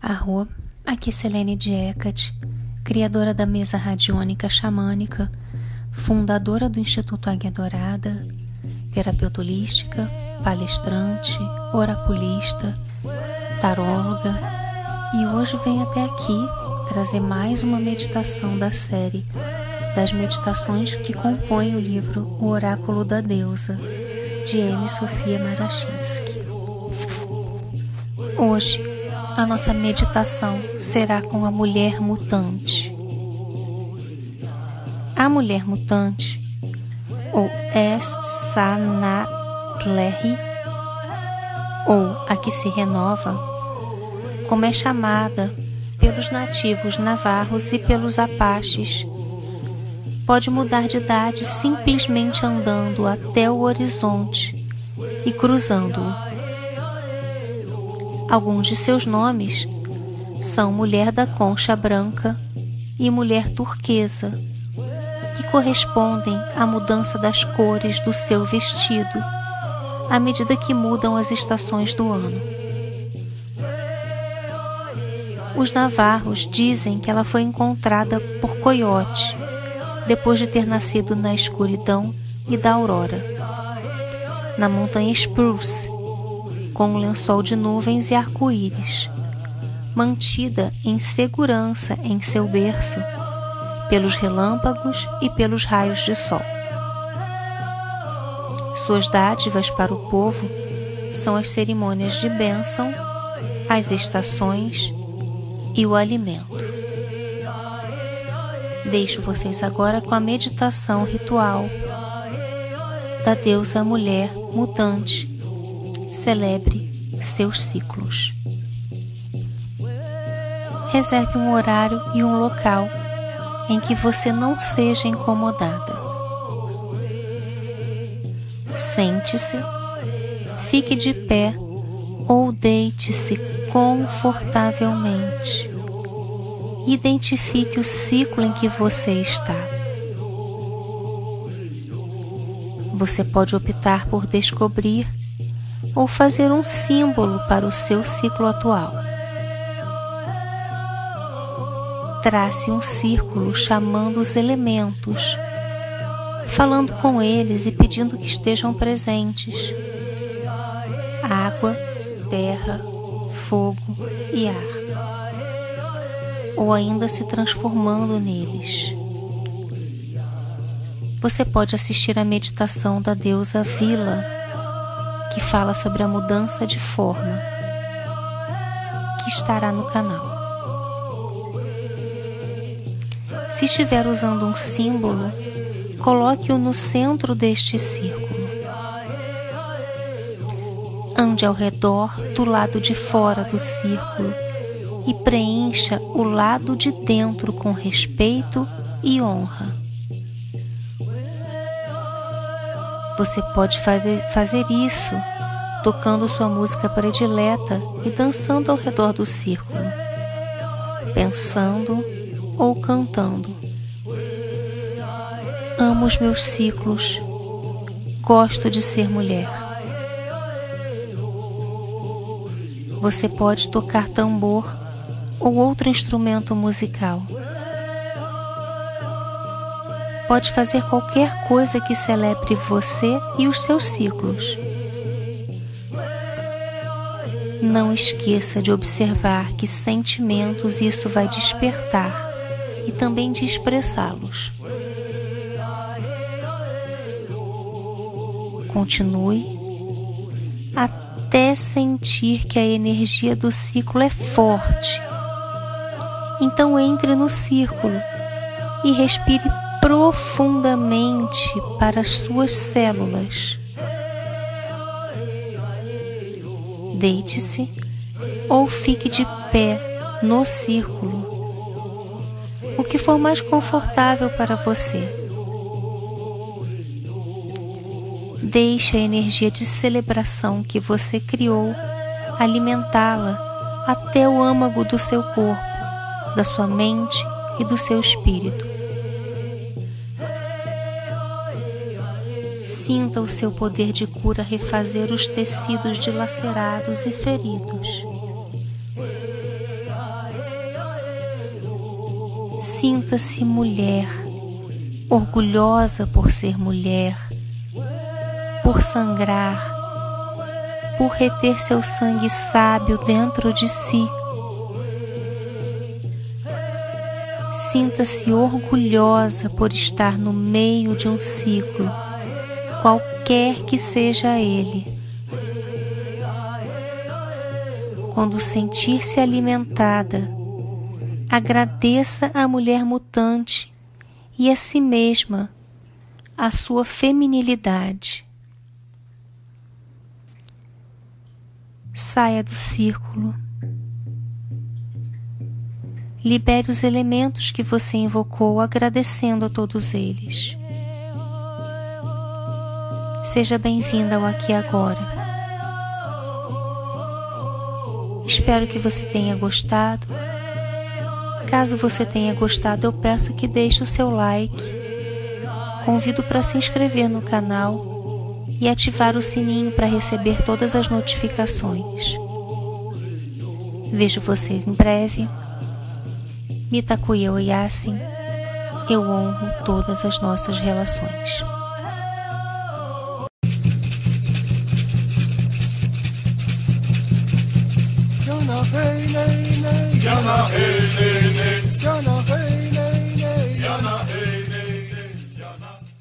Arro, aqui Selene Diecat, criadora da mesa radiônica xamânica, fundadora do Instituto Águia Dourada, terapeuta holística, palestrante, oraculista, taróloga, e hoje venho até aqui trazer mais uma meditação da série das meditações que compõem o livro O Oráculo da Deusa, de M. Sofia Marachinsky. Hoje, a nossa meditação será com a mulher mutante. A mulher mutante, ou Est-Sanatlehi, ou a que se renova, como é chamada pelos nativos navarros e pelos apaches, pode mudar de idade simplesmente andando até o horizonte e cruzando-o. Alguns de seus nomes são Mulher da Concha Branca e Mulher Turquesa, que correspondem à mudança das cores do seu vestido à medida que mudam as estações do ano. Os navarros dizem que ela foi encontrada por coiote depois de ter nascido na escuridão e da aurora, na montanha Spruce, com um lençol de nuvens e arco-íris, mantida em segurança em seu berço pelos relâmpagos e pelos raios de sol. Suas dádivas para o povo são as cerimônias de bênção, as estações e o alimento. Deixo vocês agora com a meditação ritual da deusa mulher mutante. Celebre seus ciclos. Reserve um horário e um local em que você não seja incomodada. Sente-se, fique de pé ou deite-se confortavelmente. Identifique o ciclo em que você está. Você pode optar por descobrir ou fazer um símbolo para o seu ciclo atual. Trace um círculo chamando os elementos falando com eles e pedindo que estejam presentes. Água, terra, fogo e ar. Ou ainda se transformando neles. Você pode assistir à meditação da deusa Vila, que fala sobre a mudança de forma, que estará no canal. Se estiver usando um símbolo, coloque-o no centro deste círculo. Ande ao redor do lado de fora do círculo e preencha o lado de dentro com respeito e honra. Você pode fazer, isso tocando sua música predileta e dançando ao redor do círculo, pensando ou cantando. Amo os meus ciclos. Gosto de ser mulher. Você pode tocar tambor ou outro instrumento musical. Pode fazer qualquer coisa que celebre você e os seus ciclos. Não esqueça de observar que sentimentos isso vai despertar e também de expressá-los. Continue até sentir que a energia do ciclo é forte. Então entre no círculo e respire profundamente para as suas células. Deite-se ou fique de pé no círculo, o que for mais confortável para você. Deixe a energia de celebração que você criou alimentá-la até o âmago do seu corpo, da sua mente e do seu espírito. Sinta o seu poder de cura refazer os tecidos dilacerados e feridos. Sinta-se mulher, orgulhosa por ser mulher, por sangrar, por reter seu sangue sábio dentro de si. Sinta-se orgulhosa por estar no meio de um ciclo qualquer que seja ele. Quando sentir-se alimentada, agradeça à mulher mutante e a si mesma a sua feminilidade. Saia do círculo. Libere os elementos que você invocou agradecendo a todos eles. Seja bem-vinda ao Aqui Agora. Espero que você tenha gostado. Caso você tenha gostado, eu peço que deixe o seu like. Convido para se inscrever no canal e ativar o sininho para receber todas as notificações. Vejo vocês em breve. Mitakuya Oyasin, eu honro todas as nossas relações. Jana hey hey Jana hey Jana hey